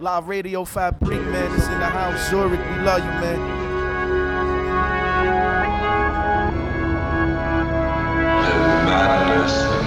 Live Radio Fabric, man, is in the house. Zurich, we love you, man. madness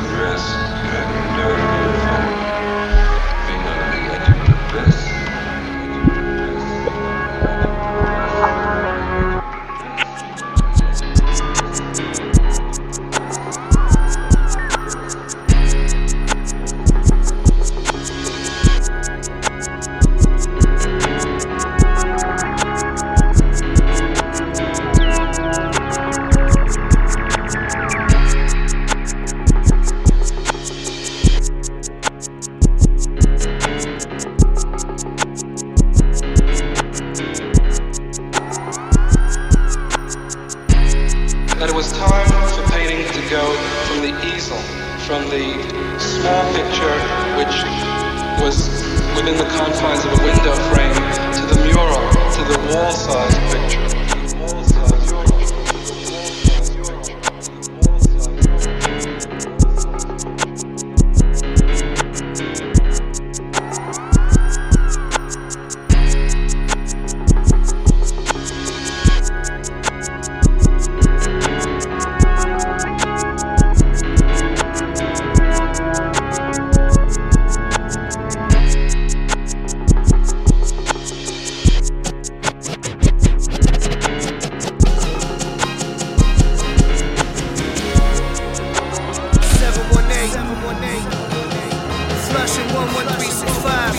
Flushing one one three six five.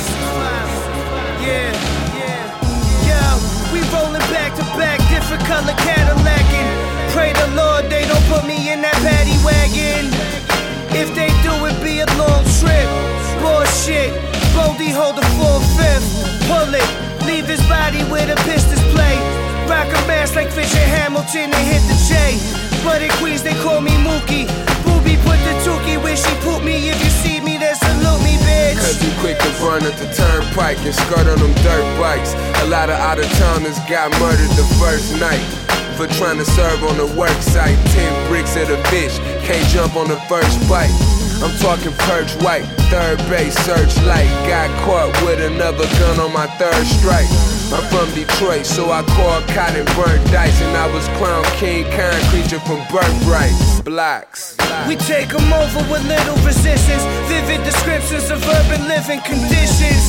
Yeah, yeah. Yo, we rolling back to back, different color Cadillacin'. Pray the Lord they don't put me in that paddy wagon. If they do, it be a long trip. Bullshit. Boldy hold the full fifth. Pull it. Leave his body where the pistons play. Rock a mask like Fisher Hamilton and hit the J. But in Queens they call me Mookie. Booby put the Tookie where she put me. If you see me, bitch. Cause you quick to run the turnpike and skirt on them dirt bikes. A lot of out of towners got murdered the first night. For trying to serve on the work site. Ten bricks at a bitch, can't jump on the first bite. I'm talking perch white, third base searchlight. Got caught with another gun on my third strike. I'm from Detroit, so I called cotton burnt dice. And I was clown king, kind creature from birthright. Blocks. We take take 'em over with little resistance. Vivid descriptions of urban living conditions.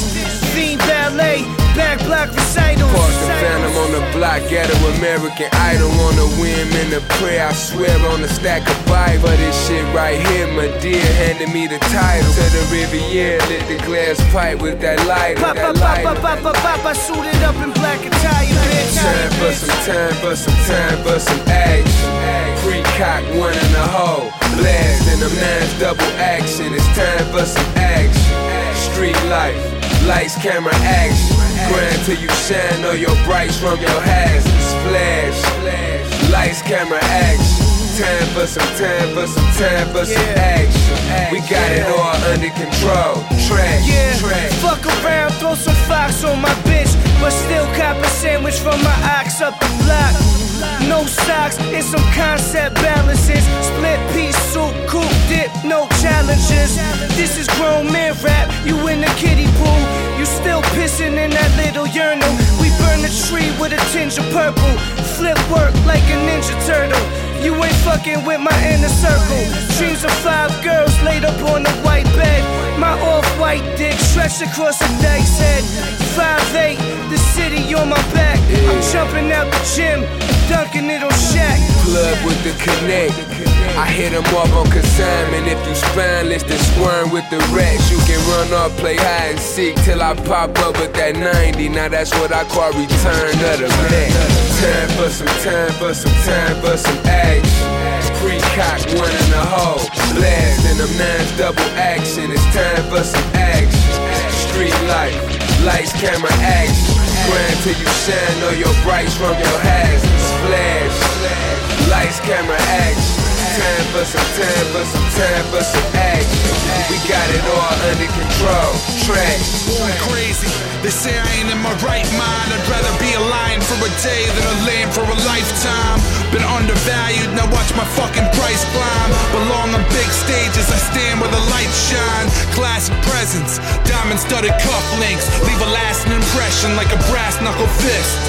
Fiend ballet, back block recitals. Park the phantom on the block, ghetto American idol on the whim and the prayer. I swear on the stack of Bible. This shit right here, my dear, handed me the title to the Riviera. Lit the glass pipe with that light, Pop, pop, pop, pop, pop, pop, pop, I suited up in black attire, bitch. Time for some time for some time for some action. Pre-cock one in the hole, blasting them nines double action. It's time for some action. Street life, lights, camera, action. Grind till you shine, know your brights from your hazards. Flash, lights, camera, action. Time for some time for some time for some action. We got it all under control. Track, Yeah, fuck around, throw some fox on my bitch, but still cop a sandwich from my ox up the block. No socks and some concept balances. Split piece soup, coupe dip, no challenges. This is grown man rap. You in the kiddie pool, you still pissing in that little urinal. We burn the tree with a tinge of purple. Flip work like a ninja turtle. You ain't fucking with my inner circle. Dreams of five girls laid up on a white bed. My off-white dick stretched across the dice head. Five eight, the city on my back. I'm jumping out the gym, dunking it on Shaq. Plug with the connect. I hit him up on consignment. If you spineless, then squirm with the racks. You can run up, play hide and seek till I pop up with that 90. Now that's what I call return of the Mac. Time for some time for some time for some action. Pre-cock one in the hole. Blasting them nines double action. It's time for some action. Street life, lights, camera, action. Grind till you shine, know your brights from your hazards. Flash, lights, camera, action. Time for some time for some time for some action. We got it all under control. Track. Crazy. They say I ain't in my right mind. I'd rather be a lion for a day than a lamb for a lifetime. Been undervalued, now watch my fucking price climb. Belong on big stages, I stand where the lights shine. Classic presence, diamond studded cufflinks. Leave a lasting impression like a brass knuckle fist.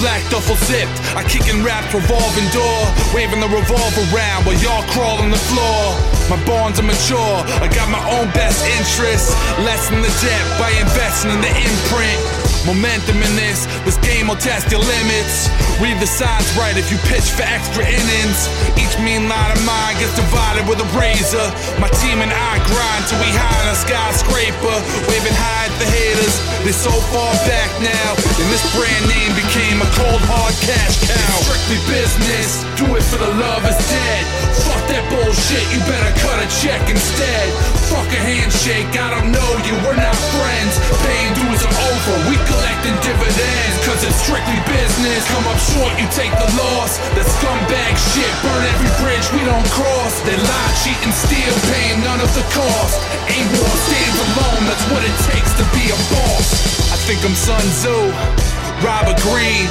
Black duffel zipped, I kick and rap revolving door, waving the revolver around while y'all crawl on the floor. My bonds are mature, I got my own best interests. Lessen the debt by investing in the imprint. Momentum in this, this game will test your limits. Read the signs right if you pitch for extra innings. Each mean line of mine gets divided with a razor. My team and I grind till we high on a skyscraper, waving high at the haters. They're so far back now, and this brand name became a cold hard cash cow. Strictly business, do it for the love is dead. Fuck that bullshit, you better cut a check instead. Fuck a handshake, I don't know you, we're not friends. Paying dues are over, we collecting dividends, cause it's strictly business. Come up short, you take the loss. That scumbag shit, burn every bridge we don't cross. They lie, cheat, and steal, paying none of the cost. Ain't war stands alone, that's what it takes to be a boss. I think I'm Sun Tzu, Robert Greene.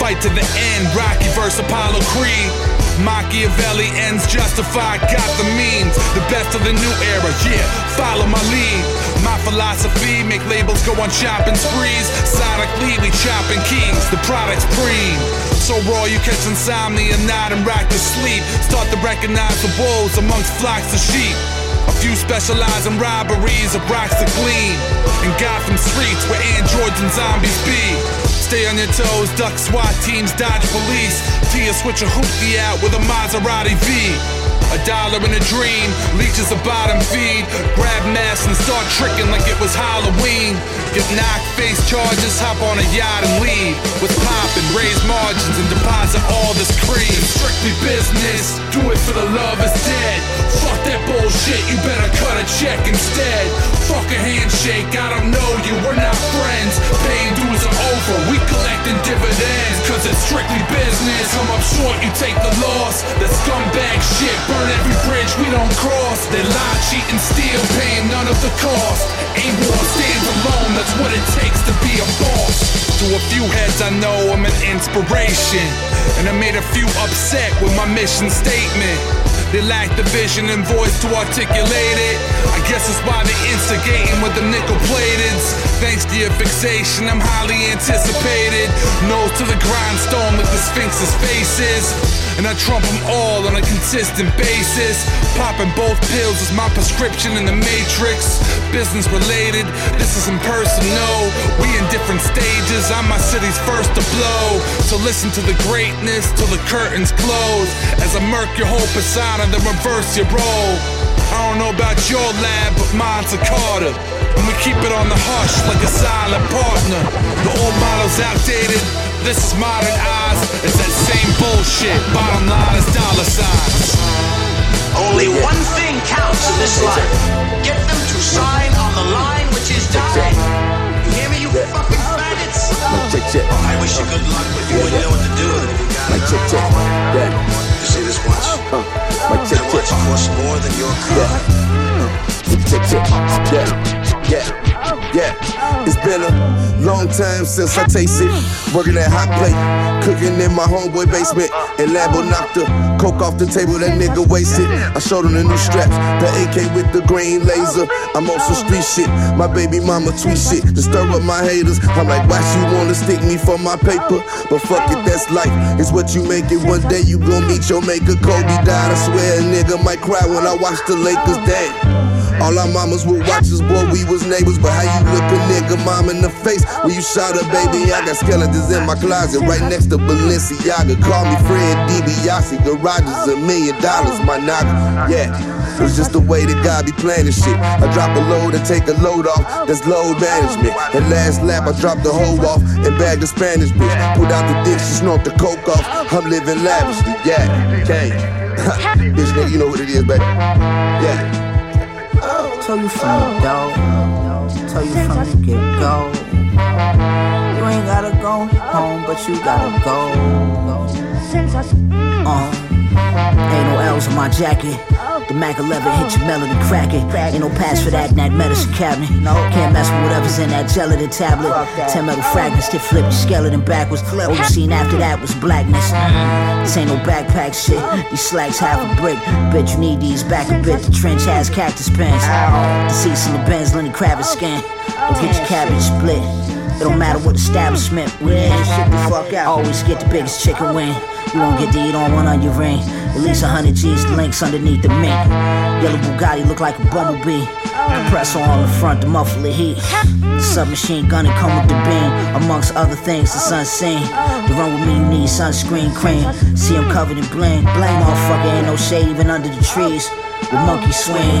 Fight to the end, Rocky versus Apollo Creed. Machiavelli ends justified, got the means. The best of the new era, yeah, follow my lead. My philosophy, make labels go on shopping sprees. Sonically, we chopping keys, the product's preem. So raw, you catch insomnia, nod and rock to sleep. Start to recognize the wolves amongst flocks of sheep. A few specialize in robberies of rocks to clean. In Gotham streets where androids and zombies be. Stay on your toes, duck SWAT teams, dodge police. Tia switch a hoopty out with a Maserati V. A dollar in a dream, leeches a bottom feed. Grab masks and start tricking like it was Halloween. Get knocked, face charges, hop on a yacht and leave. With pop and raise margins and deposit all this cream. It's strictly business, do it for the love is dead. Fuck that bullshit, you better cut a check instead. Fuck a handshake, I don't know you, we're not friends. Paying dues are over, we collecting dividends. Cause it's strictly business. Come up short, you take the loss. That scumbag shit, burn every bridge we don't cross. They lie, cheat, and steal, paying none of the cost. Ain't war stands alone, that's what it takes to be a boss. To a few heads I know I'm an inspiration. And I made a few upset with my mission statement. They lack the vision and voice to articulate it. I guess that's why they instigating with the nickel plateds. Thanks to your fixation, I'm highly anticipated. Nose to the grindstone with the Sphinx's faces. And I trump them all on a consistent basis. Popping both pills is my prescription in the matrix. Business related, this isn't personal. We in different stages, I'm my city's first to blow. So listen to the greatness till the curtains close. As I murk your whole persona, then reverse your role. I don't know about your lab, but mine's a Carter. And we keep it on the hush like a silent partner. The old model's outdated, this is modern eyes. It's that same bullshit. Bottom line is dollar signs. Only one thing counts in this life. Get them to sign on the line which is dying. You hear me, you fucking faggots? check, check. I wish you good luck, but you wouldn't know what to do with it if you got Like it. check, check. Yeah. You see this watch? Uh, like check, That check. watch costs more than your car. Check, check. Yeah. Yeah. Yeah. Oh. It's been a long time since I tasted working that hot plate, cooking in my homeboy basement. Oh. And Lambo knocked the coke off the table, that nigga wasted. I showed him the new straps, the AK with the green laser. I'm on some street shit. My baby mama tweet shit to stir up my haters. I'm like, why she wanna stick me for my paper? But fuck it, that's life. It's what you make it. One day you gon' meet your maker. Kobe died. I swear a nigga might cry when I watch the Lakers. Damn. All our mamas would watch us, boy, we was neighbors. But how you look a nigga mom in the face when you shot her, baby? I got skeletons in my closet right next to Balenciaga. Call me Ted DiBiase, garage is a million dollars, my nigga. Yeah. It's just the way that God be planning shit. I drop a load and take a load off. That's load management. And last lap, I dropped the hoe off and bagged the Spanish bitch. Put out the dick, she snort the coke off. I'm living lavishly. Yeah, okay. bitch, nigga, you know what it is, baby. Yeah. Tell you from the door, tell you from the get go. You ain't gotta go home, but you gotta go. Uh, Ain't no L's on my jacket. The Mac 11 hit your melody cracking. Ain't no pass for that in that medicine cabinet. No, can't mess with whatever's in that gelatin tablet. Ten metal fragments to flip your skeleton backwards. All you seen after that was blackness. This ain't no backpack shit. These slacks half a brick. Bet you need these back a bit. The trench has cactus pants. The seats in the Benz, Lenny Kravitz skin. Don't get your cabbage split. It don't matter what establishment we in. Shit the fuck out. Always get the biggest chicken wing. You won't get to eat on one on your ring. At least a hundred G's links underneath the mink. Yellow Bugatti look like a bumblebee. Compressor on the front to muffle the heat. The submachine gun and come with the beam. Amongst other things, the sun's seen. To run with me, you need sunscreen cream. See him covered in bling. Bling, motherfucker, ain't no shade even under the trees. The monkey swing.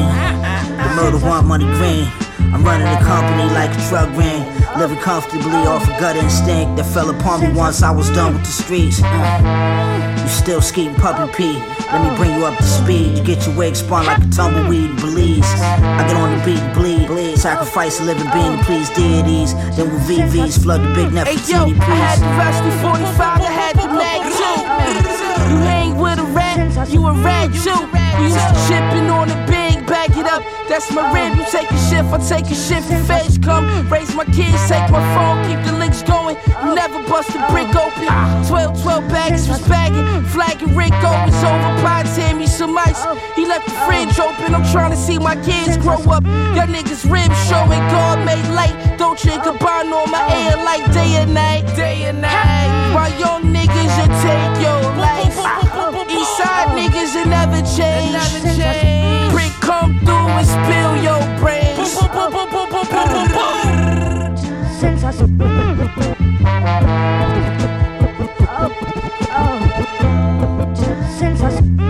The murder want money green. I'm running the company like a drug ring. Living comfortably off a gut instinct that fell upon me once I was done with the streets. Uh, you still skating puppy pee. Let me bring you up to speed. You get your wig spun like a tumbleweed in Belize. I get on the beat and bleed. bleed. Sacrifice a living being to please deities. Then with VVs flood the big net Hey yo, I had the rusty 45, I had the mag too. You hang with a rat, you a rat too. We used to chipping on the big, back it up. That's my rib. You take a shift, I take a shift. Feds come, raise my kids, take my phone, keep the links going. You never bust a brick open. 12, 12 bags was bagging, flagging Rico was over. Pot hand me some ice. He left the fridge open. I'm trying to see my kids grow up. Y'all niggas ribs showing God made light. Don't drink a bond on my air like day and night. Day and night. My young niggas, you take your life. Eastside niggas, it never change. Brick come through and spill your brains. Snip it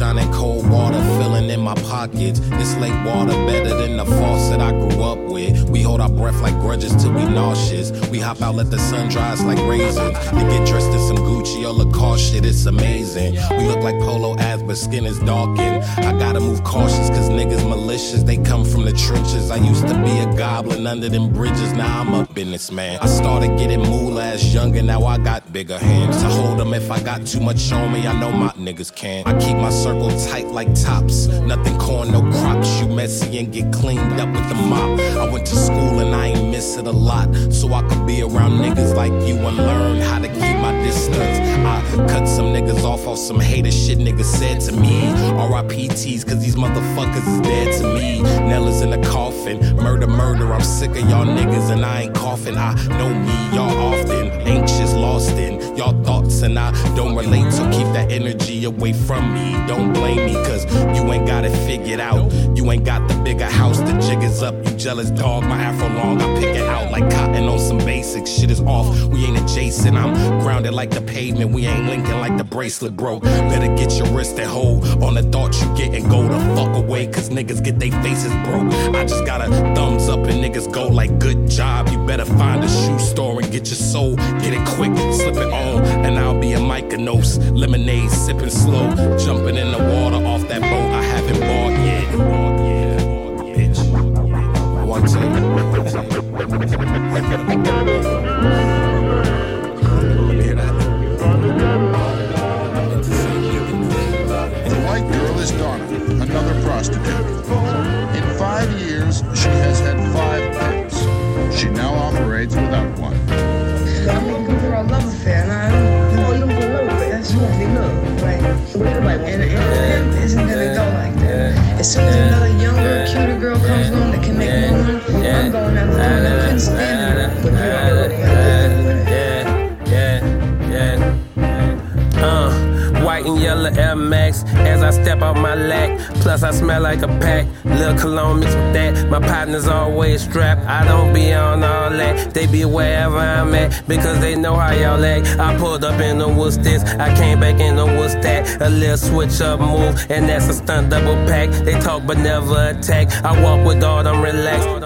shining, cold water filling in my pockets. This lake water better than the faucet I grew up with. We hold our breath like grudges till we nauseous. We hop out, let the sun dry us like raisins. To get dressed in some Gucci or Lacoste shit, it's amazing. We look like polo ads, but skin is darkened. I gotta move cautious, cause niggas malicious. They come from the trenches. I used to be a goblin under them bridges. Now I'm a businessman. I started getting moolah as young, and now I got bigger hands. To hold them if I got too much on me, I know my niggas can. I keep my circle tight like tops. Nothing corn, no crops. You messy and get cleaned up with the mop. I went to school and I ain't miss it a lot. So I could be around niggas like you and learn how to keep my distance. I cut some niggas off off some hater shit niggas said to me. RIPTs, cause these motherfuckers is dead to me. Nella's in a coffin. Murder, murder, I'm sick of y'all niggas and I ain't coughing. I know me, y'all often anxious, lost in y'all thoughts and I don't relate. So keep that energy away from me. Don't blame me, cause you ain't got it figured out. You ain't got the bigger house, the jig is up. You jealous dog, my afro long, I pick it out like cotton on some basics. Shit is off, we ain't adjacent. I'm grounded like the pavement, we ain't linking like the bracelet broke. Better get your wrist and hold on the thoughts you get and go the fuck away, cause niggas get their faces broke. I just got a thumbs up and niggas go like good job. You better find a shoe get your soul, get it quick, slip it on, and I'll be a Mykonos. Lemonade sipping slow, jumping in the water off that boat I haven't bought yet. The white girl is Donna, another prostitute. Soon as another younger, cuter girl comes along that can make more money, I'm going her. And I couldn't stand her, but you don't know Uh, white and yellow Air Max as I step out my lack. Plus, I smell like a pack. Lil' cologne mixed with that. My partner's always strapped. I don't be on all that. They be wherever I'm at because they know how y'all act. I pulled up in the Worcesters. I came back in the Worcester. A little switch up move, and that's a stunt double pack. They talk but never attack. I walk with all them relaxed.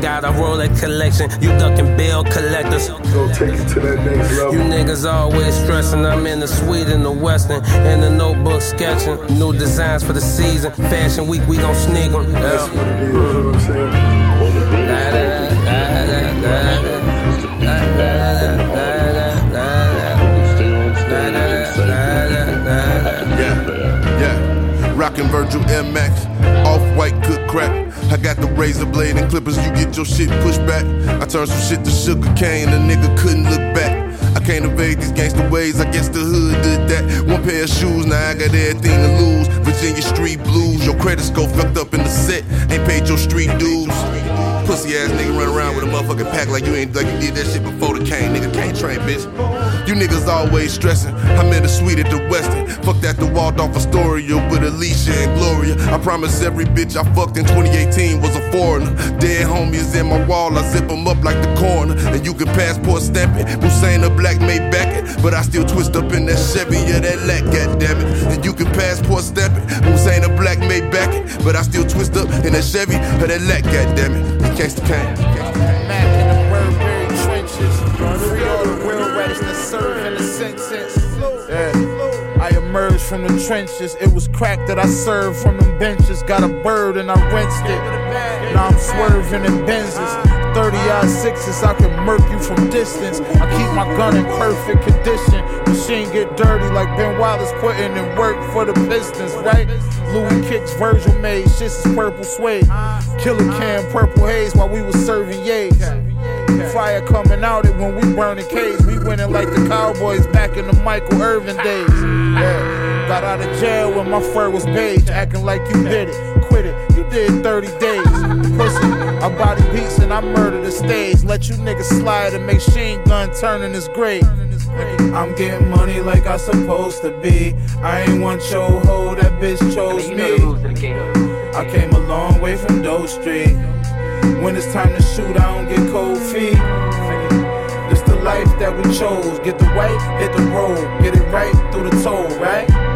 Got a Rolex collection, you ducking bill collectors. Go take it to that next level. You niggas always stressing. I'm in the suite in the Westin, in the notebook sketching. New designs for the season. Fashion week, we gon' sneak sneak 'em. That's what it is, you know what I'm saying? Yeah, yeah. Rockin' Virgil MX, off white good crack. I got the razor blade and clippers, you get your shit pushed back. I turned some shit to sugar cane, a nigga couldn't look back. I can't evade these gangster ways, I guess the hood did that. One pair of shoes, now I got everything to lose. Virginia street blues, your credit score fucked up in the set, ain't paid your street dues. Pussy ass nigga run around with a motherfucking pack like you ain't like you did that shit before the cane. Nigga can't train, bitch. You niggas always stressing. I'm in the suite at the Westin. Fuck that the Waldorf Astoria with Alicia and Gloria. I promise every bitch I fucked in 2018 was a foreigner. Dead homies in my wall, I zip them up like the corner. And you can passport stamp it. Hussein a black made back it. But I still twist up in that Chevy, yeah, that lack, goddammit. And you can passport stamp it. Hussein a black made back it. But I still twist up in that Chevy, or that lack, goddammit. You can't cane. Mac in the Burberry trenches. The real rats that serve in the sentence. Yeah. I emerged from the trenches. It was crack that I served from them benches. Got a bird and I rinsed it. Now I'm swerving in Benzes. 30 odd sixes, I can murk you from distance. I keep my gun in perfect condition. Machine get dirty like Ben Wallace putting in work for the Pistons, right? Louis kicks Virgil made, shit's is purple suede. Killer can purple haze while we was serving yays. Fire coming out it when we burning caves. We winning like the Cowboys back in the Michael Irvin days. Yeah. Got out of jail when my fur was beige, acting like you did it. Quit it, did 30 days. Pussy, I body beats and I murder the stage. Let you niggas slide and machine gun turn in his grave. I'm getting money like I supposed to be. I ain't want your hoe, that bitch chose me. I came a long way from Doe Street. When it's time to shoot, I don't get cold feet. This the life that we chose. Get the white, hit the road. Get it right through the toll, right?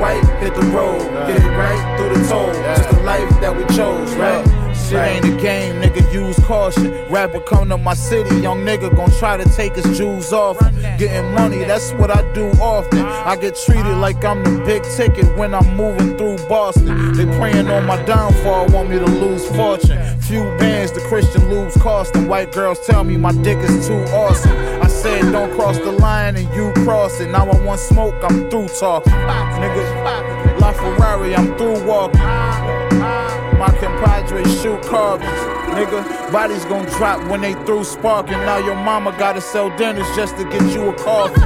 Yeah. Get the white, hit the road. Get it right through the toll. Just the life that we chose, right? Shit ain't a game, nigga, use caution. Rapper come to my city, young nigga gon' try to take his jewels off. Getting money, that's what I do often. I get treated uh-huh. like I'm the big ticket when I'm moving through Boston. They praying on my downfall, want me to lose fortune. Few bands, the Christian lose cost, and white girls tell me my dick is too awesome. Said don't cross the line and you cross it. Now I want smoke, I'm through talking. Nigga, La Ferrari, I'm through walking. Rockin' Padre shoe carvings. Nigga, bodies gon' drop when they through sparking. Now your mama gotta sell dinners just to get you a coffin.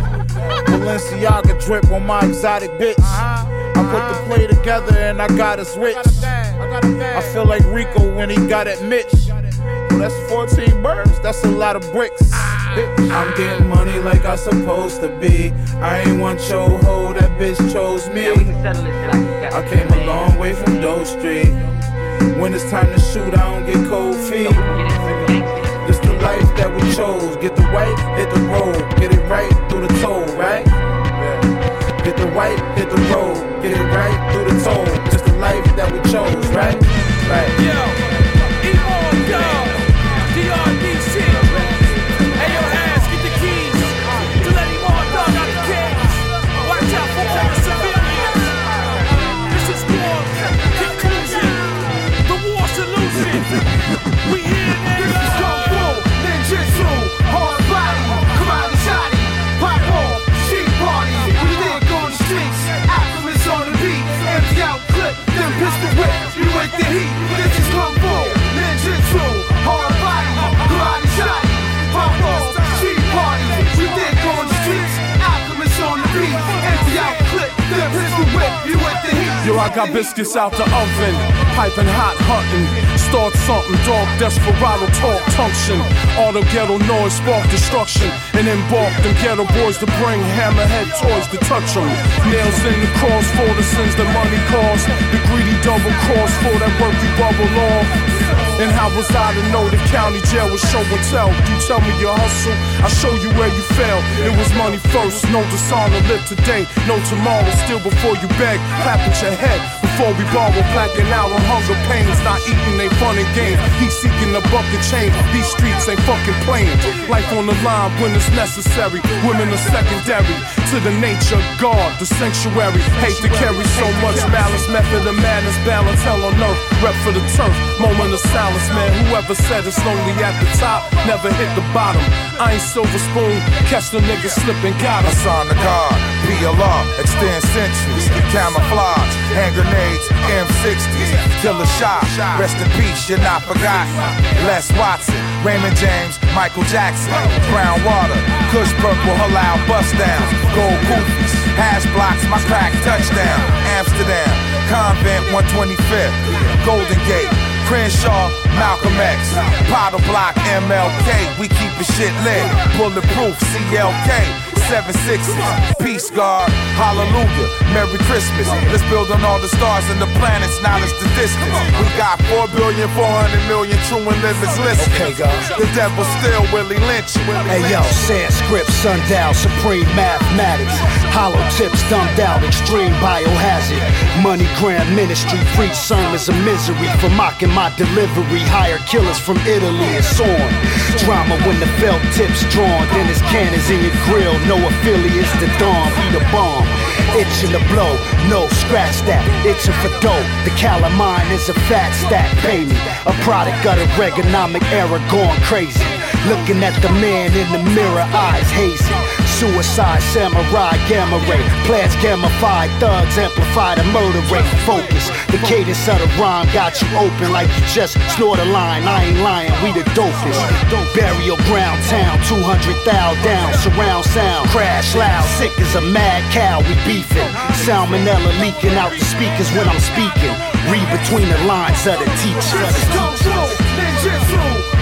Balenciaga drip on my exotic bitch. I put the play together and I got a switch. I feel like Rico when he got at Mitch. Well, that's 14 birds, that's a lot of bricks. I'm getting money like I supposed to be. I ain't want your hoe, that bitch chose me. I came a long way from Doe Street. When it's time to shoot, I don't get cold feet. This the life that we chose. Get the white, hit the road. Get it right through the toll, right? Get the white, hit the road. Get it right through the toll. Just the life that we chose, right? Right. Yo, biscuits out the oven, piping hot, hunting. Start something, dog, desperado talk, tunction. All the ghetto noise, spark destruction. And embark them ghetto boys to bring hammerhead toys to touch them. Nails in the cross for the sins that money costs. The greedy double cross for that work you bubble off. And how was I to know the county jail was show and tell? You tell me your hustle, I show you where you fell. It was money first, no dishonor, live today, no tomorrow. Still before you beg, clap at your head. Before we borrow, blacking out on hunger pains, not eating they fun and game. He's seeking a bucket chain. These streets ain't fucking playing. Life on the line when it's necessary. Women are secondary to the nature God, the sanctuary. Hate to carry so much malice, method of madness, balance hell on earth. Rep for the turf, moment of silence, man. Whoever said it's lonely at the top, never hit the bottom. I ain't silver spoon, catch the niggas slipping, got 'em. Sign the guard, PLR, extend centuries, camouflage, hand grenades, M60s, killer shot, rest in peace, you're not forgotten. Les Watson, Raymond James, Michael Jackson, brown water, Kush purple, halal bust downs, gold goofies, hash blocks, my crack touchdown, Amsterdam, convent 125th, Golden Gate. Crenshaw, Malcolm X, Potter Block, MLK, we keep the shit lit. Bulletproof, CLK, seven sixes, Peace Guard, Hallelujah, Merry Christmas. Let's build on all the stars and the planets, knowledge the distance. We got four billion, four hundred million true and livers listen. Okay, God. The devil still Willie Lynch. Hey yo, Sanskrit, sundial, supreme mathematics. Hollow tips dumped out, extreme biohazard. Money gram ministry, free sermons of misery for mocking my delivery. Hire killers from Italy and so on. Drama when the felt tips drawn, then it's cannons in your grill. No affiliates to dawn, be the bomb. Itching to blow, no scratch that. Itching for dough. The calamine is a fat stack, me. A product of the Reaganomic era going crazy. Looking at the man in the mirror, eyes hazy. Suicide, samurai, gamma ray. Plants gamified, thugs amplify the murder rate. Focus. The cadence of the rhyme got you open like you just snored a line. I ain't lying, we the dopest. Burial ground town, 200 thou down, surround sound. Crash loud, sick as a mad cow, we beefing. Salmonella leaking out the speakers when I'm speaking. Read between the lines of the teachers.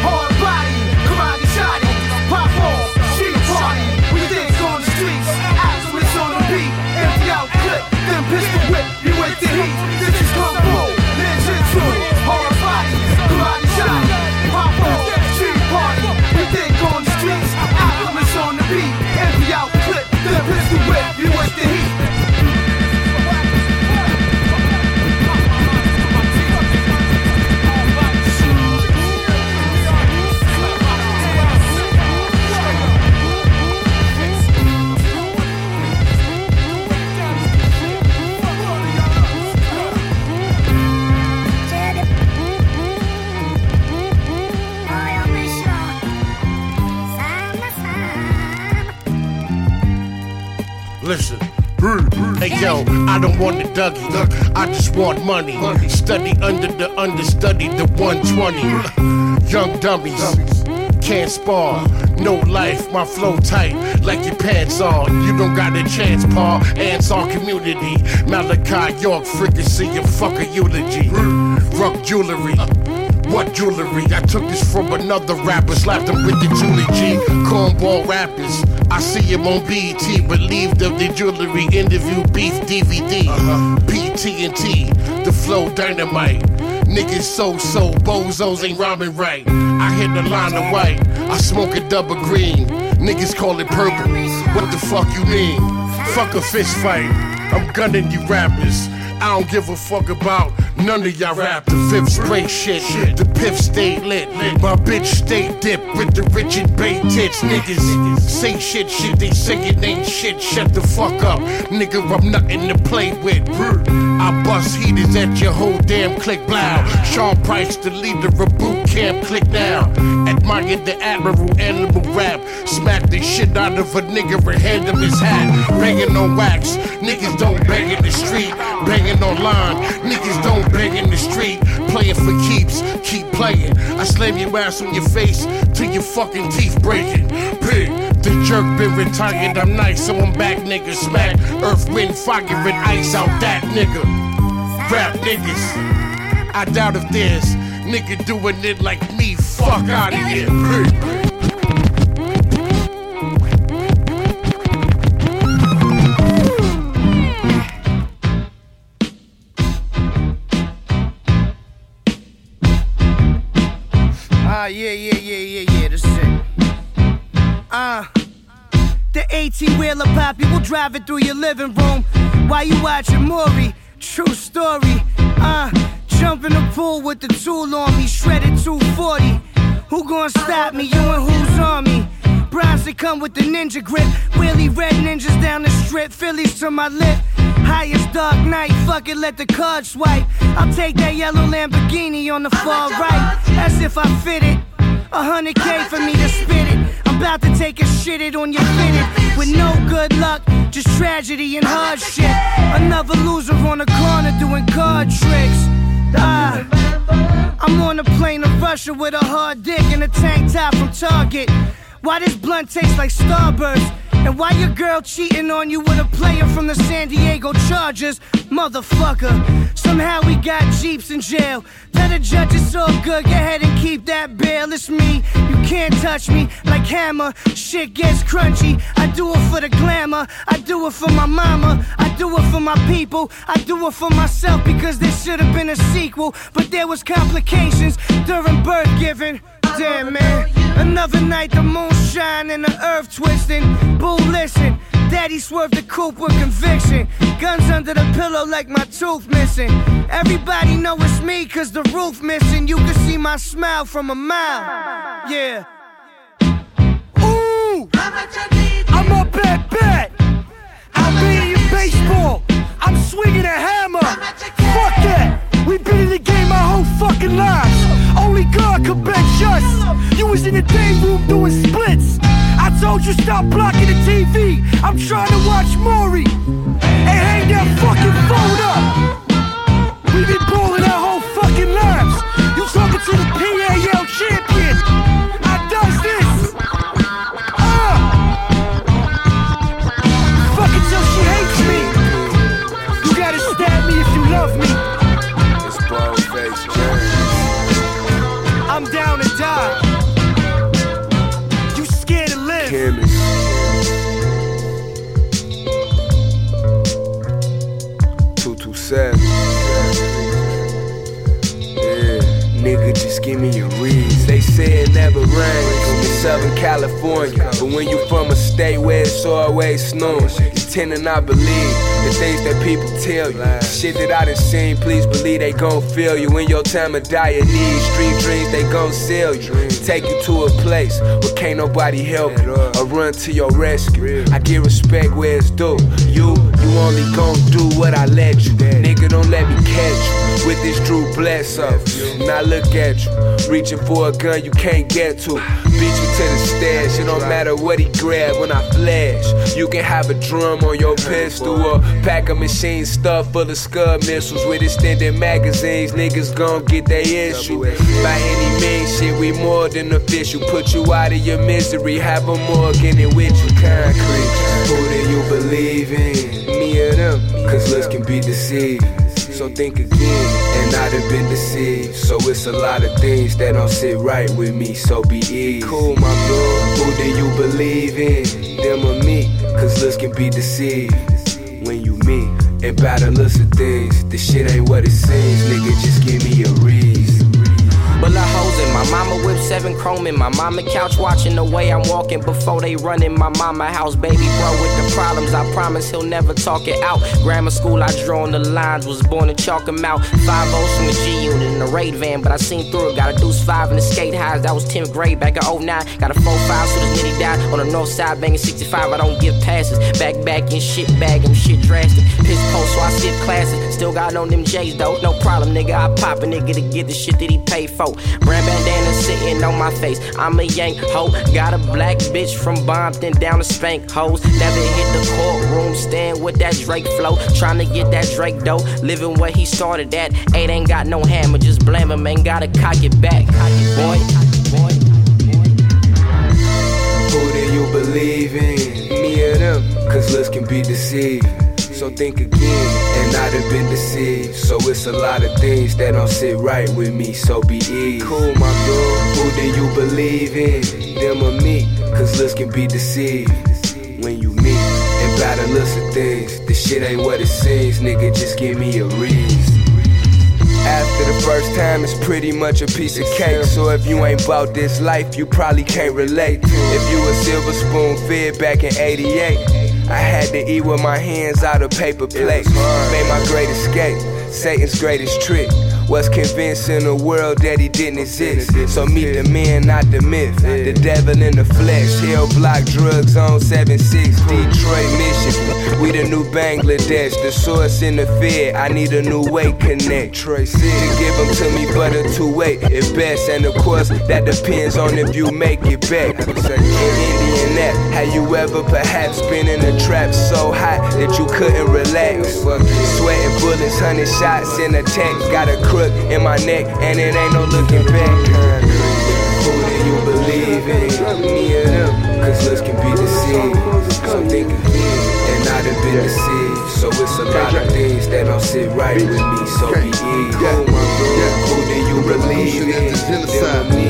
Hard body, pistol whip. Don't want the Dougie, I just want money. Study under the understudy, the 120. Young dummies. Can't spar, no life, my flow tight like your pants on. You don't got a chance, Paul. Ants our community. Malachi York, fricassee, a fucker eulogy. Rock jewelry. What jewelry? I took this from another rapper, slapped him with the Julie G. Cornball rappers. I see him on BET, relieved of the jewelry. Interview beef DVD. PTNT, the flow dynamite. Niggas so so, bozos ain't rhyming right. I hit the line of white, I smoke a double green. Niggas call it purple. What the fuck you mean? Fuck a fist fight. I'm gunning you rappers. I don't give a fuck about none of y'all rap. The fifth straight shit, the piff stay lit. My bitch stay dip with the Richard Bay tits. Niggas say shit, shit, they it ain't shit. Shut the fuck up, nigga. I'm nothing to play with. I bust heaters at your whole damn click blow. Sean Price, the leader of boot camp, Clik now. Admire the admiral, animal rap. Smack the shit out of a nigga and hand him his hat. Banging on wax, niggas don't bang in the street. Banging online, niggas don't in the street. Playing for keeps, keep playing. I slam your ass on your face till your fucking teeth breaking. Pig, the jerk been retired, I'm nice, so I'm back, nigga. Smack, earth, wind, fire, and ice out that nigga. Rap niggas, I doubt if there's nigga doing it like me. Fuck out of here. Pig. 18 wheeler poppy will drive it through your living room while you watching Maury. True story. Uh, jump in the pool with the tool on me, shredded 240. Who gonna stop me? You and who's on me? Bronson come with the ninja grip. Wheelie red ninjas down the strip. Phillies to my lip. Highest dark night. Fuck it, let the card swipe. I'll take that yellow Lamborghini on the far right. As if I fit it. A hundred K for me to spit it. I'm about to take a shit it on your fitted. With no good luck, just tragedy and hardship. Another loser on the corner doing card tricks. Ah. I'm on a plane to Russia with a hard dick and a tank top from Target. Why this blunt tastes like Starburst? And why your girl cheating on you with a player from the San Diego Chargers? Motherfucker. Somehow we got Jeeps in jail. Tell the judge it's all good, go ahead and keep that bail. It's me, you can't touch me like hammer. Shit gets crunchy. I do it for the glamour. I do it for my mama. I do it for my people. I do it for myself because this should have been a sequel. But there was complications during birth giving. Damn man, another night the moon shine and the earth twisting. Boo, listen, daddy swerved the coupe with conviction. Guns under the pillow like my tooth missing. Everybody know it's me cause the roof missing. You can see my smile from a mile. Yeah. Ooh! I'm up at bat. I'm beating baseball. I'm swinging a hammer. Fuck that. We've been in the game our whole fucking lives. Only God could bench us. You was in the day room doing splits. I told you stop blocking the TV. I'm trying to watch Maury. And hang that fucking phone up. We've been balling our whole fucking lives. You talking to the PAL give me your reads. They say it never rains in Southern California, but when you from a state where it's always snowing, you tend to not believe the things that people tell you. Shit that I done seen, please believe they gon' feel you in your time of dire need. Street dreams, they gon' sell you, take you to a place where can't nobody help you or run to your rescue. I give respect where it's due. You, you only gon' do what I let you. Nigga, don't let me catch you with this Drew Bledsoe. Now look at you, reaching for a gun you can't get to. Beat you to the stash, it don't matter what he grab when I flash. You can have a drum on your pistol or pack a machine stuffed full of scud missiles with extended magazines. Niggas gon' get their issue. By any means, shit, we more than official. Put you out of your misery, have a Morgan and with you concrete. Who do you believe in? Me or them? Cause looks can be deceived. So think again, and I'd have been deceived. So it's a lot of things that don't sit right with me, so be easy. Cool, my bro. Who do you believe in? Them or me? Cause looks can be deceived. When you meet and battle us of things, the shit ain't what it seems, nigga. Just give me a reason. Bullet holes my mama whip, seven chrome in my mama couch, watching the way I'm walking before they run in my mama house. Baby bro with the problems, I promise he'll never talk it out. Grammar school, I drew on the lines, was born to chalk 'em out. Five O's from the G unit in the raid van, but I seen through it. Got a deuce five in the skate highs, that was 10th grade back in 09. Got a 4-5, so this nitty died on the north side, banging 65. I don't give passes, back back in shit bag, and shit drastic. Piss post, so I skip classes. Still got on them J's though, no problem, nigga. I pop a nigga to get the shit that he paid for. Brand bandana sitting on my face. I'm a yank hoe. Got a black bitch from Bompton down to spank hoes. Never hit the courtroom stand with that Drake flow. Trying to get that Drake dough. Living where he started at. Eight ain't got no hammer, just blame him. Ain't gotta cock it back. Boy. Who do you believe in? Me or them? Cause looks can be deceived. So think again, and I'd have been deceived. So it's a lot of things that don't sit right with me, so be easy. Cool, my bro. Who do you believe in? Them or me? Cause looks can be deceived. When you meet and by the looks of things, the shit ain't what it seems, nigga. Just give me a reason. After the first time, it's pretty much a piece of cake. So if you ain't bout this life, you probably can't relate. If you a silver spoon fed back in 88, I had to eat with my hands out of paper plates. Made my great escape, Satan's greatest trick. Was convincing the world that he didn't exist. So meet the man, not the myth. The devil in the flesh. Hell block drugs on 76 Detroit, Michigan. We the new Bangladesh. The source in the Fed. I need a new way connect. Troy City. Give them to me, but a two way if best. And of course, that depends on if you make it back. In Indian have you ever perhaps been in a trap so hot that you couldn't relax? Sweating bullets, hundred shots in a tank. Got a crook in my neck, and it ain't no looking back. Who do you believe in? Me or them? Cause looks can be deceived. So think again, and I'd have been deceived. So it's a lot of things that don't sit right with me, so be easy. Who, my? Who do you believe in? Them or me?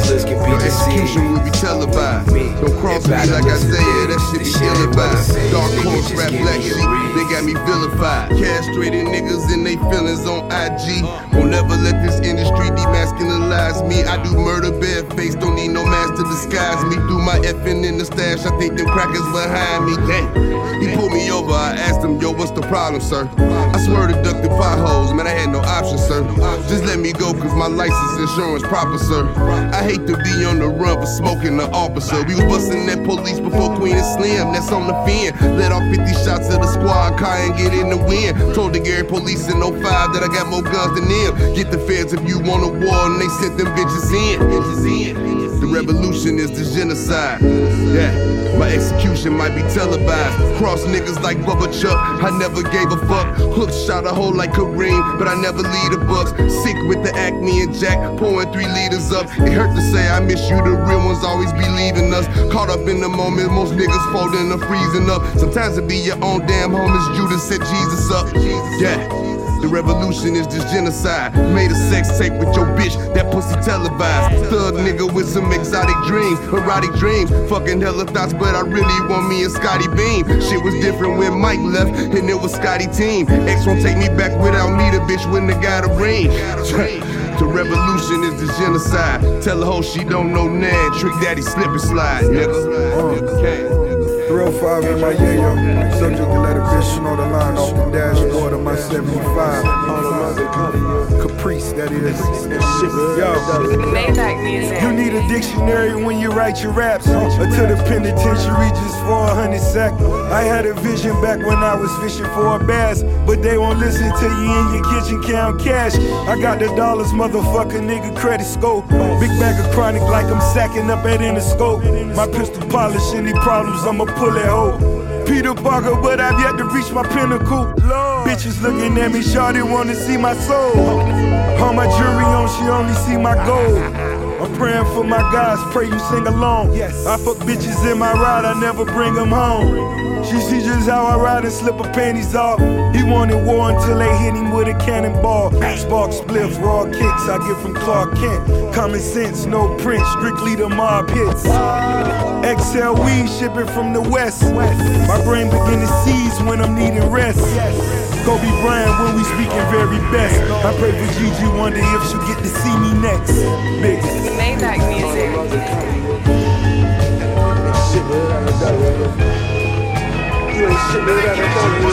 Cause looks can be deceived. execution will be televised. Don't cross me like I say it, that shit be televised. Dark horse rap black sheep, they got me vilified. Castrated niggas and they feelings on IG. Uh. Won't ever let this industry demasculinize me. I do murder bareface, don't need no mask to disguise me. Through my effing in the stash, I think them crackers behind me. Damn. He pulled me over, I asked him, yo, what's the problem, sir? I swear to duck the potholes, man, I had no option, sir. Just let me go, cause my license insurance proper, sir. I hate to be on the run for smoking the officer. We was busting that police before Queen and Slim, that's on the fin. Let off 50 shots of the squad car and get in the wind. Told the Gary police in 05 that I got more guns than them. Get the feds if you want a war, and they sent them bitches in. Bitches in. The revolution is the genocide. Yeah, my execution might be televised. Cross niggas like Bubba Chuck, I never gave a fuck. Hook shot a hole like Kareem, but I never lead the bucks. Sick with the acne and Jack, pouring three liters up. It hurt to say I miss you, the real ones always be leaving us. Caught up in the moment, most niggas folding or freezing up. Sometimes it be your own damn homies, Judas set Jesus up. Yeah. The revolution is just genocide. Made a sex tape with your bitch, that pussy televised. Thug nigga with some exotic dreams, erotic dreams. Fucking hella thoughts, but I really want me and Scotty Beam. Shit was different when Mike left, and it was Scotty team. X won't take me back without me, the bitch wouldn't have got a ring. The revolution is the genocide. Tell a hoe she don't know Nan. Trick daddy slip and slide, nigga. Oh. 305 in my yayo. Subject to let a know the line dashboard of my 75. Caprice, that is. Yo. You need a dictionary when you write your raps. Uh, Until the penitentiary just for a hundred sack. I had a vision back when I was fishing for a bass. But they won't listen to you in your kitchen count cash. I got the dollars, motherfucker, nigga, credit scope. Big bag of chronic like I'm sacking up at Interscope. My pistol polish, any problems, I'ma pull that hoe. Peter Parker, but I've yet to reach my pinnacle. Bitches looking at me, shawty wanna see my soul. All my jewelry on, she only see my gold. I'm praying for my guys, pray you sing along. Yes. I fuck bitches in my ride, I never bring them home. She see just how I ride and slip her panties off. He wanted war until they hit him with a cannonball. Spark spliffs, raw kicks I get from Clark Kent. Common sense, no print, strictly the mob hits. XL weed shipping from the west. My brain begin to seize when I'm needing rest. Kobe Bryant when we speaking very best. I pray for Gigi, wonder if she'll get to see me next. Big. Maybach music. You ain't shit without a phone, you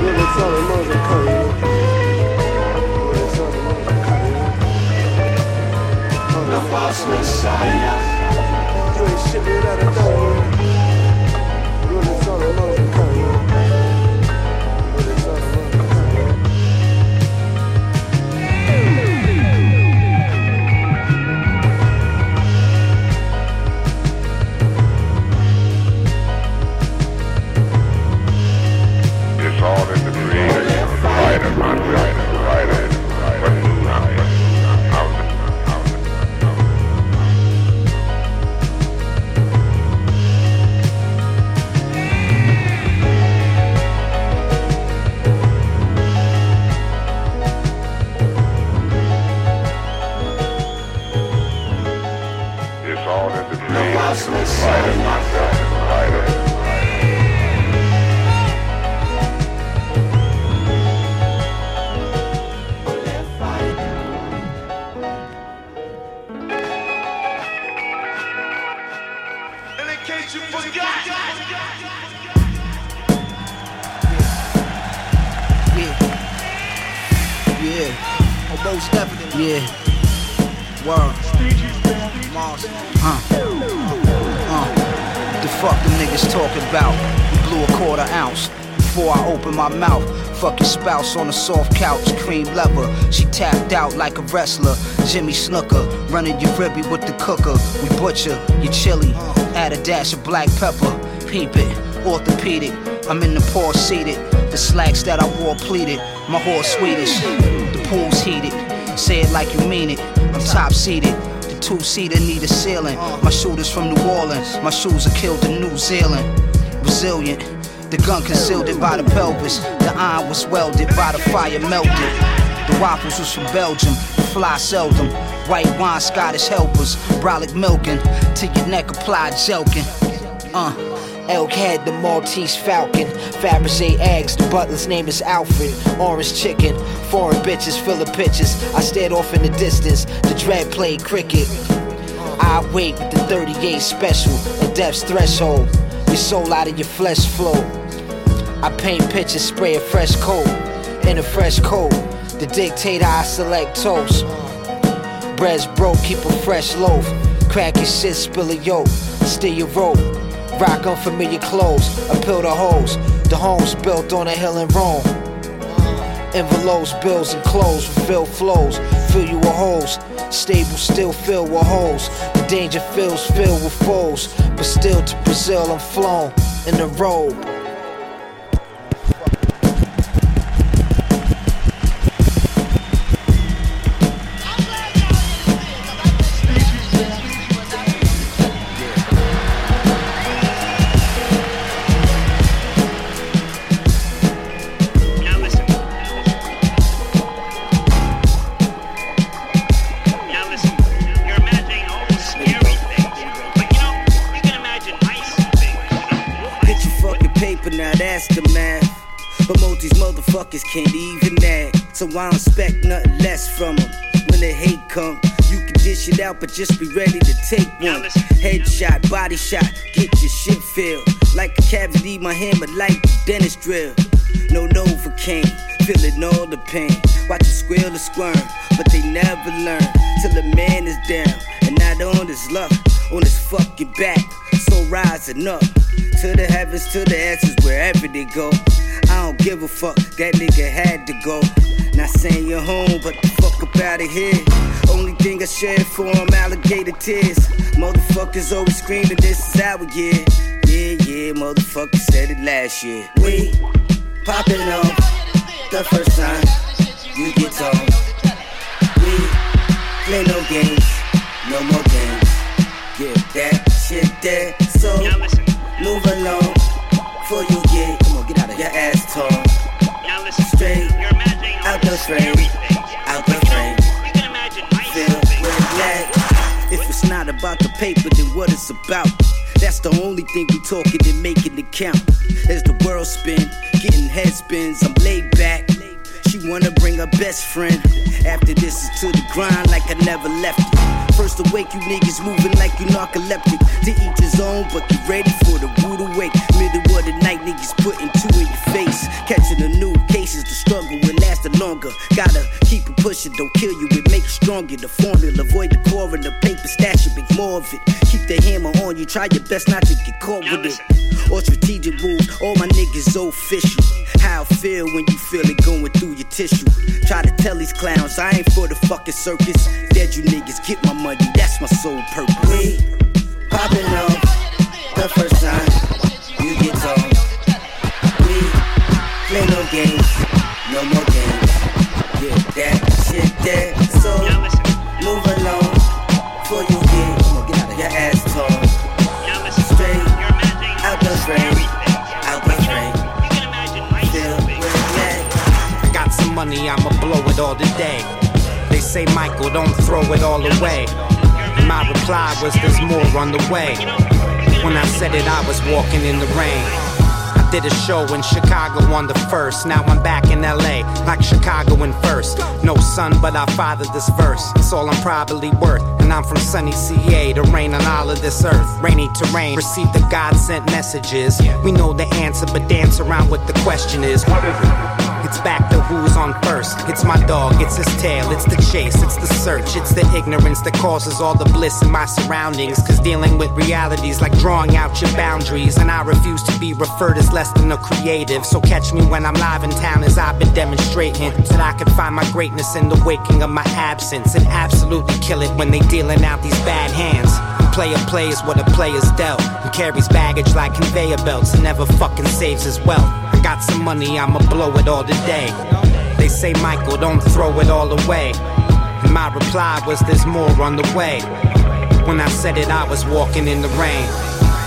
Really solid motherfucker, you The false messiah. You ain't shit without a phone, a soft couch, cream leather. She tapped out like a wrestler. Jimmy Snooker, running your ribby with the cooker. We butcher your chili, add a dash of black pepper. Peep it, orthopedic. I'm in the poor seated. The slacks that I wore pleated. My horse Swedish. The pool's heated. Say it like you mean it. I'm top seated. The two seater need a ceiling. My shooters from New Orleans. My shoes are killed in New Zealand. Resilient. The gun concealed it by the pelvis. The iron was welded by the fire melted. The waffles was from Belgium. The fly seldom. White wine, Scottish helpers. Brolic milking. To your neck applied jelking. Uh. Elk head, the Maltese Falcon. Fabergé eggs, the butler's name is Alfred. Orange chicken, foreign bitches full of pictures. I stared off in the distance, the dread played cricket. I wait with the 38 special, and death's threshold. Your soul out of your flesh flow. I paint pictures, spray a fresh coat. In a fresh coat, the dictator I select toast. Bread's broke, keep a fresh loaf. Crack your shit, spill a yolk. Steal your rope. Rock unfamiliar clothes. Appeal to hoes. The home's built on a hill in Rome. Envelopes, bills, and clothes, refill flows. Fill you with holes. Stable still filled with holes. The danger feels filled with foes. But still to Brazil I'm flown in the robe. Out, but just be ready to take one. Headshot, body shot, get your shit filled. Like a cavity, my hammer like the dentist drill. No Novocaine, feeling all the pain. Watch them squeal and squirm, but they never learn till the man is down and not on his luck, on his fucking back. So rising up to the heavens, to the ashes, wherever they go. I don't give a fuck, that nigga had to go. Not saying you're home, but the fuck up out of here. Only thing I shed for him, alligator tears. Motherfuckers always screaming, this is our year. Yeah, yeah, motherfuckers said it last year. We popping off the first time you get on. We play no games, no more games. Yeah, that shit there. So move along before you get, come on, get out of your ass torn. Straight out the frame, about the paper, than what it's about? That's the only thing we talking and making it count. As the world spin, getting head spins, I'm laid back. She wanna bring her best friend. After this is to the grind like I never left it. First awake, you niggas moving like you narcoleptic. To each his own, but get ready for the rude awake. Middle of the night, niggas putting two in your face. Catching the new cases, the struggle will last the longer. Gotta keep it pushing, don't kill you, it makes you stronger. The formula, avoid more of it. Keep the hammer on you, try your best not to get caught with it. Or strategic moves, all my niggas official. How I feel when you feel it going through your tissue. Try to tell these clowns I ain't for the fucking circus. Dead you niggas get my money, that's my sole purpose. We popping off the first time you get on. We play no games, no more say, Michael, don't throw it all away. My reply was, there's more on the way. When I said it, I was walking in the rain. I did a show in Chicago on the first. Now I'm back in LA, like Chicago in first. No son, but I fathered this verse. It's all I'm probably worth. And I'm from sunny CA to rain on all of this earth. Rainy terrain, receive the God sent messages. We know the answer, but dance around what the question is. What is it? It's back to who's on first. It's my dog, it's his tail, it's the chase, it's the search, it's the ignorance that causes all the bliss in my surroundings. Cause dealing with realities like drawing out your boundaries. And I refuse to be referred as less than a creative. So catch me when I'm live in town as I've been demonstrating. That I can find my greatness in the waking of my absence. And absolutely kill it when they dealing out these bad hands. Player plays what a player's dealt. And carries baggage like conveyor belts and never fucking saves his wealth. Got some money, I'ma blow it all today. They say, Michael, don't throw it all away. And my reply was, there's more on the way. When I said it, I was walking in the rain.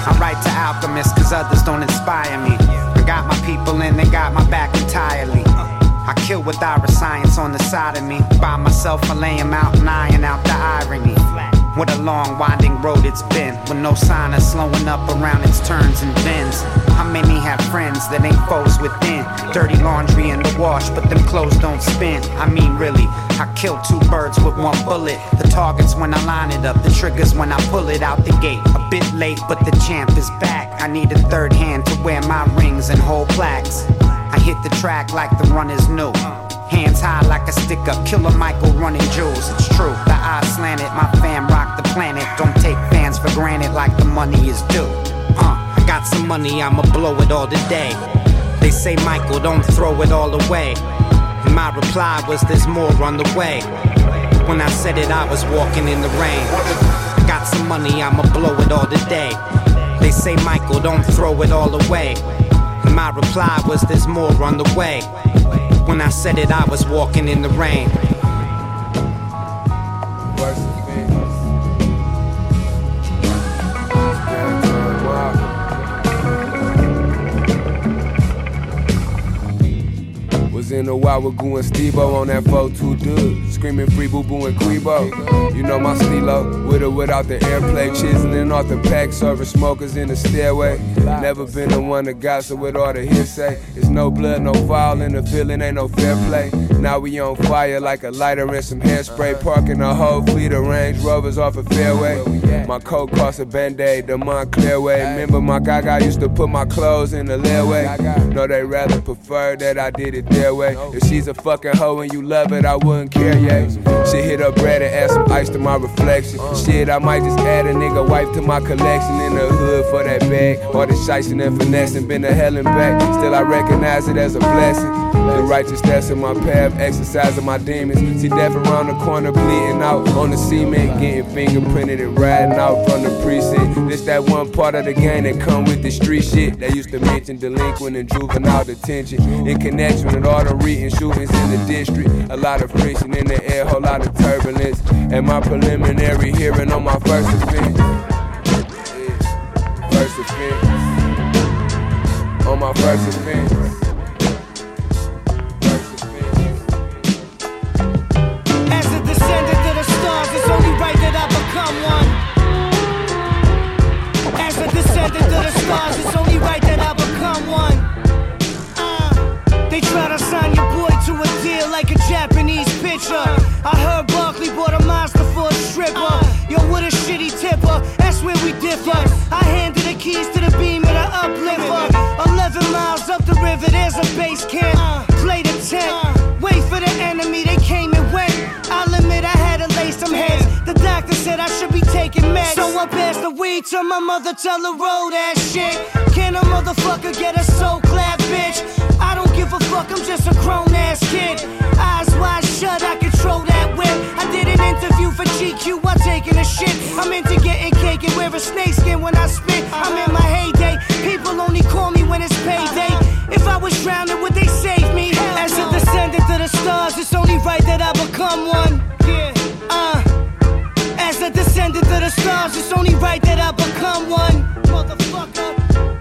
I write to alchemists cause others don't inspire me. I got my people and they got my back entirely. I kill with our science on the side of me. By myself, I lay 'em out and iron out the irony. What a long, winding road it's been, with no sign of slowing up around its turns and bends. How many have friends that ain't foes within? Dirty laundry in the wash, but them clothes don't spin. I mean, really, I kill two birds with one bullet. The target's when I line it up, the trigger's when I pull it out the gate. A bit late, but the champ is back. I need a third hand to wear my rings and hold plaques. I hit the track like the runners knew. Hands high like a stick up, killer Michael running jewels. It's true, the eyes slanted, my fam rock the planet. Don't take fans for granted like the money is due. Uh, I got some money, I'ma blow it all today. They say, Michael, don't throw it all away. And my reply was, there's more on the way. When I said it, I was walking in the rain. I got some money, I'ma blow it all today. They say, Michael, don't throw it all away. And my reply was, there's more on the way. When I said it, I was walking in the rain. In a while with Goo and Steve-O on that 4-2 dude. Screaming free boo boo and Quebo. You know my stilo, with or without the airplay. Chiseling off the pack, serving smokers in the stairway. Never been the one to gossip with all the hearsay. It's no blood, no foul, and the feeling ain't no fair play. Now we on fire like a lighter and some hairspray. Parking a whole fleet of Range Rovers off a fairway. My coat cost a band-aid, the Moncler way. Remember my gaga used to put my clothes in the layaway. No, they rather prefer that I did it their way. If she's a fucking hoe and you love it, I wouldn't care, yeah. She hit up bread and add some ice to my reflection. Shit, I might just add a nigga wife to my collection in the hood for that bag. All the shicing and finessing, been to hell and back. Still, I recognize it as a blessing. The righteous that's in my path, exercising my demons. See death around the corner, bleeding out on the cement, getting fingerprinted and riding out from the precinct. This that one part of the game that come with the street shit. They used to mention delinquent and juvenile detention in connection with all the recent shootings in the district. A lot of friction in the air, whole lot of turbulence. And my preliminary hearing on my first offense. First offense. On my first offense. I heard Barkley bought a monster for a stripper. Yo, what a shitty tipper. That's where we differ. I handed the keys to the beam of the uplifter. 11 miles up the river, there's a base camp. Play the tent. Wait for the enemy, they came and went. I'll admit I had to lay some heads. The doctor said I should be taking meds. So I passed the weed to my mother, tell her roll that shit. Can a motherfucker get a soul clap, bitch? I don't give a fuck, I'm just a grown ass kid. Eyes shut, I control that whip. I did an interview for GQ while taking a shit. I'm into getting cake and wear a snakeskin when I spit. I'm in my heyday. People only call me when it's payday. If I was drowning, would they save me? As a descendant of the stars, it's only right that I become one. Yeah, uh. As a descendant of the stars, it's only right that I become one. Motherfucker.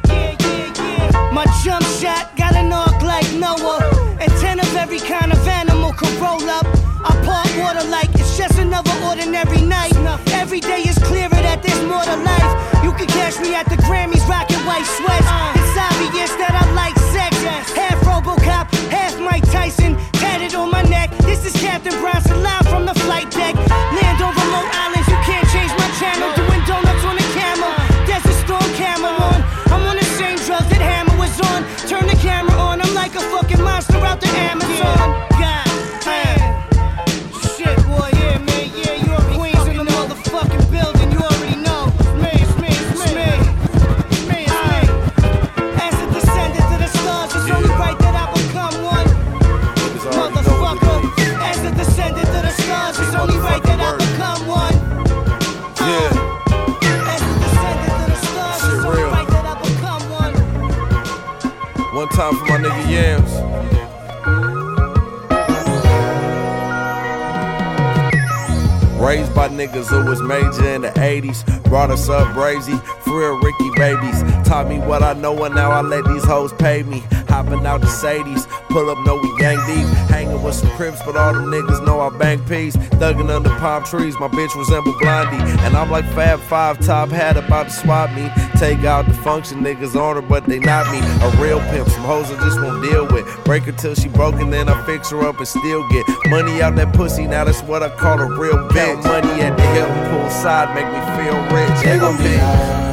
Yeah, yeah, yeah. My jump shot got an arc like Noah. And ten of every kind of animal roll up. I part water like it's just another ordinary night. Every day is clearer that there's more to life. You can catch me at the Grammys rocking white sweats. Uh. It's obvious that I like sex. Half Robocop, half Mike Tyson, tatted on my neck. This is Captain Bronson live from the flight deck. Land niggas who was major in the 80s. Brought us up brazy, real Ricky babies. Taught me what I know and now I let these hoes pay me. Hopping out the Sadies, pull up, know we gang deep. Hanging with some crips, but all them niggas know I bang peas. Thugging under palm trees, my bitch resemble Blondie. And I'm like Fab Five, top hat about to swap me. Take out the function, niggas on her, but they not me. A real pimp, some hoes I just won't deal with. Break her till she broken, then I fix her up and still get money out that pussy. Now that's what I call a real bitch. Count Money at the Hilton poolside make me feel rich. They gon' be.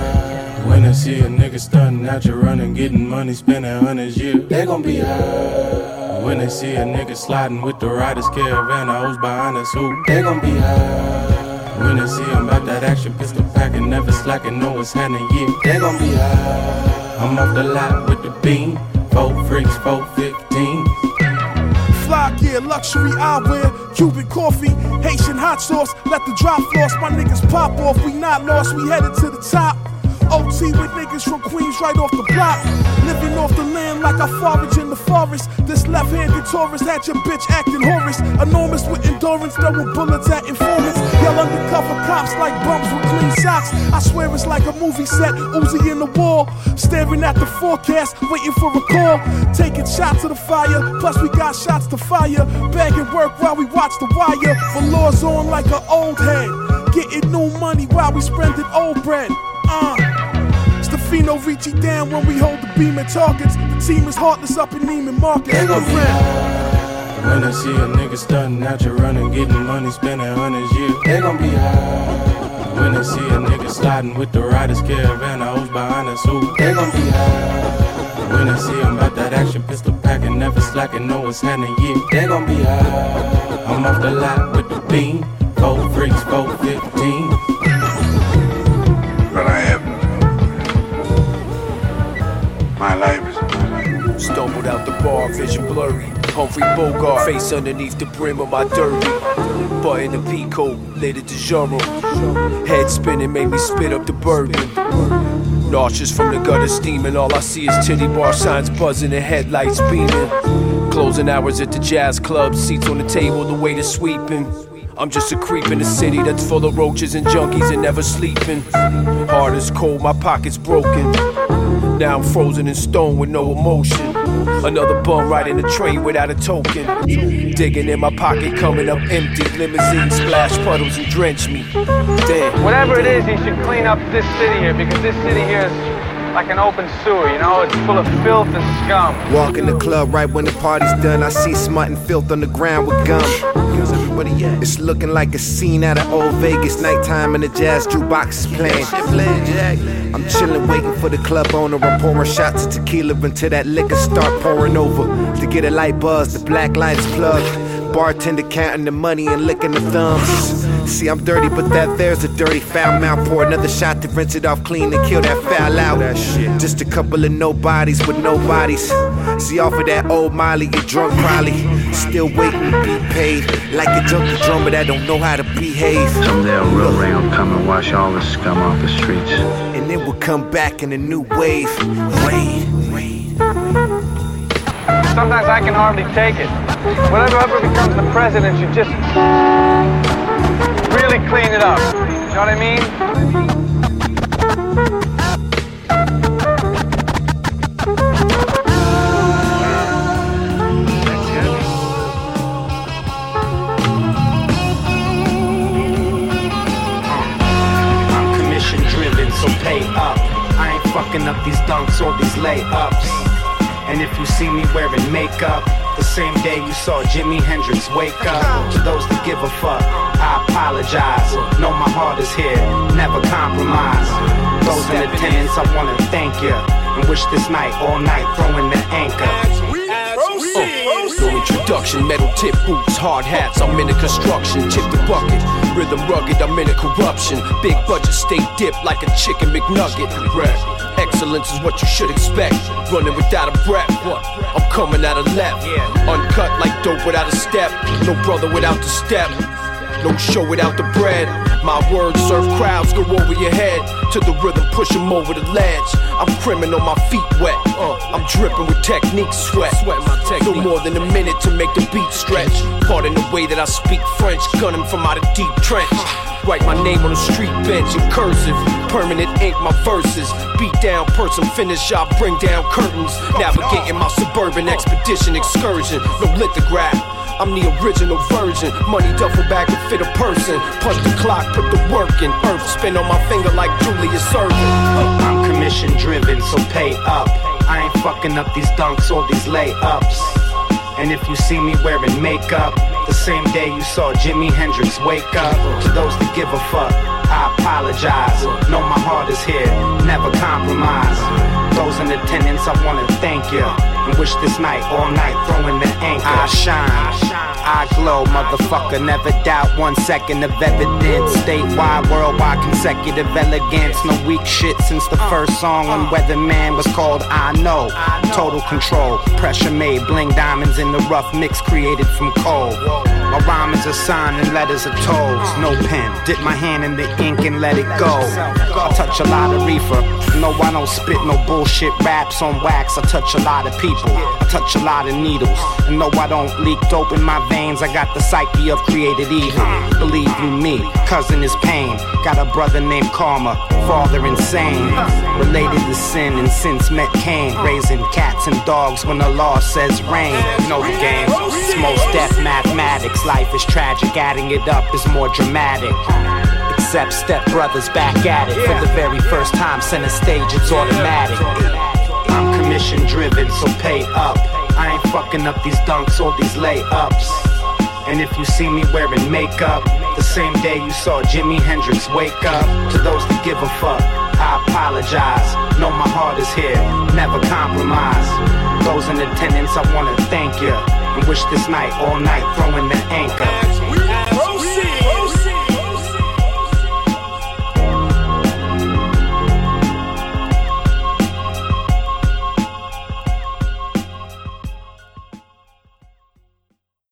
When I see a nigga starting out your running, getting money, spending hundreds years, they gon' be high. When they see a nigga sliding with the riders, caravan, hoes behind us, who they gon' be high. When they see him about that action, pistol packing, never slacking, know what's happening, yeah, they gon' be high. I'm off the lot with the beam, four freaks, four fifteen. Fly gear, luxury eyewear, Cuban coffee, Haitian hot sauce. Let the drop floss, my niggas pop off. We not lost, we headed to the top. OT with niggas from Queens right off the block. Living off the land like I forage in the forest. This left-handed Taurus had your bitch acting Horace. Enormous with endurance, throwing bullets at informants. Y'all undercover cops like bums with clean socks. I swear it's like a movie set, Uzi in the wall. Staring at the forecast, waiting for a call. Taking shots to the fire, plus we got shots to fire. Bagging work while we watch the wire. Velours on like an old head. Getting new money while we spending old bread. Uh. Stefano Ricci down when we hold the beam at targets. The team is heartless up in Neiman Marcus. They gon' be When I see a nigga stunting out your running, getting money, spending hundreds, yeah, they gon' be high. When I see a nigga sliding with the riders caravan, I hoes behind us, who they gon' be high. When I see him about that action, pistol packing, never slacking, know what's happening, yeah, they gon' be high. I'm off the lot with the beam, four freaks, four fifteen. But I have my life is Stumbled out the bar, vision blurry. Humphrey Bogart, face underneath the brim of my derby. Button the peacoat, later the. Head spinning, made me spit up the bourbon. Nauseous from the gutter steaming, all I see is titty bar signs buzzing and headlights beaming. Closing hours at the jazz club, seats on the table, the waiter sweeping. I'm just a creep in a city that's full of roaches and junkies and never sleeping. Heart is cold, my pocket's broken. Now I'm frozen in stone with no emotion. Another bum riding the train without a token. Digging in my pocket, coming up empty. Limousine splash puddles and drench me. Damn. Whatever it is, he should clean up this city here because this city here is like an open sewer, you know? It's full of filth and scum. Walk in the club right when the party's done. I see smut and filth on the ground with gum. It's looking like a scene out of old Vegas. Nighttime and the jazz jukebox is playing. I'm chilling, waiting for the club owner. I'm pouring shots of tequila until that liquor start pouring over. To get a light buzz, the black lights plugged. Bartender counting the money and licking the thumbs. See, I'm dirty, but that there's a dirty foul mouth. Pour another shot to rinse it off clean and kill that foul out. Just a couple of nobodies with no bodies. See, off of that old Molly, you drunk probably. Still waiting to be paid. Like a junkie drummer that don't know how to behave. Someday a real rain will come and wash all the scum off the streets. And then we'll come back in a new wave. Rain. Sometimes I can hardly take it. Whatever ever becomes the president should just really clean it up. You know what I mean? Jimi Hendrix wake up. To those that give a fuck, I apologize. Know my heart is here, never compromise. Those in attendance, I wanna thank you. And wish this night, all night, throwing the anchor. Uh, no introduction, metal tip boots, hard hats. I'm in the construction, tip the bucket. Rhythm rugged, I'm in a corruption. Big budget, stay dipped like a chicken McNugget. Rap. Excellence is what you should expect. Running without a breath. I'm coming out of left. Uncut like dope without a step. No brother without the step. No show without the bread. My words serve crowds, go over your head. To the rhythm, push 'em over the ledge. I'm criminal, my feet wet. Uh, I'm dripping with technique, sweat. sweat my technique. No more than a minute to make the beat stretch. Pardon the way that I speak French, gunning from out a deep trench. Write my name on a street bench in cursive. Permanent ink, my verses. Beat down person, finish up, bring down curtains. Navigating my suburban expedition excursion. No lithograph. I'm the original version. Money duffel bag to fit a person. Punch the clock, put the work in. Earth spin on my finger like Julius Erving. I'm commission driven, so pay up. I ain't fucking up these dunks or these layups. And if you see me wearing makeup, the same day you saw Jimi Hendrix wake up. To those that give a fuck, I apologize. Know my heart is here, never compromise. Those in attendance, I wanna thank you. And wish this night, all night, throwing the anchor. I shine, I glow, motherfucker. Never doubt one second of evidence. Statewide, worldwide, consecutive elegance. No weak shit since the first song on Weatherman was called I Know. Total control, pressure made, bling diamonds in the rough mix created from coal. My rhyme is a sign and letters are toes. No pen, dip my hand in the ink and let it go. I touch a lot of reefer. No, I don't spit no bullshit raps on wax. I touch a lot of people. I touch a lot of needles. And no, I don't leak dope in my veins. I got the psyche of created evil. Believe you me, cousin is pain. Got a brother named Karma, father insane. Related to sin and since met Cain. Raising cats and dogs when the law says rain. Know the game. It's most death mathematics. Life is tragic, adding it up is more dramatic. Except step brothers back at it for the very first time. Center stage, it's automatic. I'm commission driven, so pay up. I ain't fucking up these dunks or these layups. And if you see me wearing makeup, the same day you saw Jimi Hendrix wake up, to those that give a fuck, I apologize. Know my heart is here, never compromise. Those in attendance, I wanna thank you and wish this night all night throwing the anchor.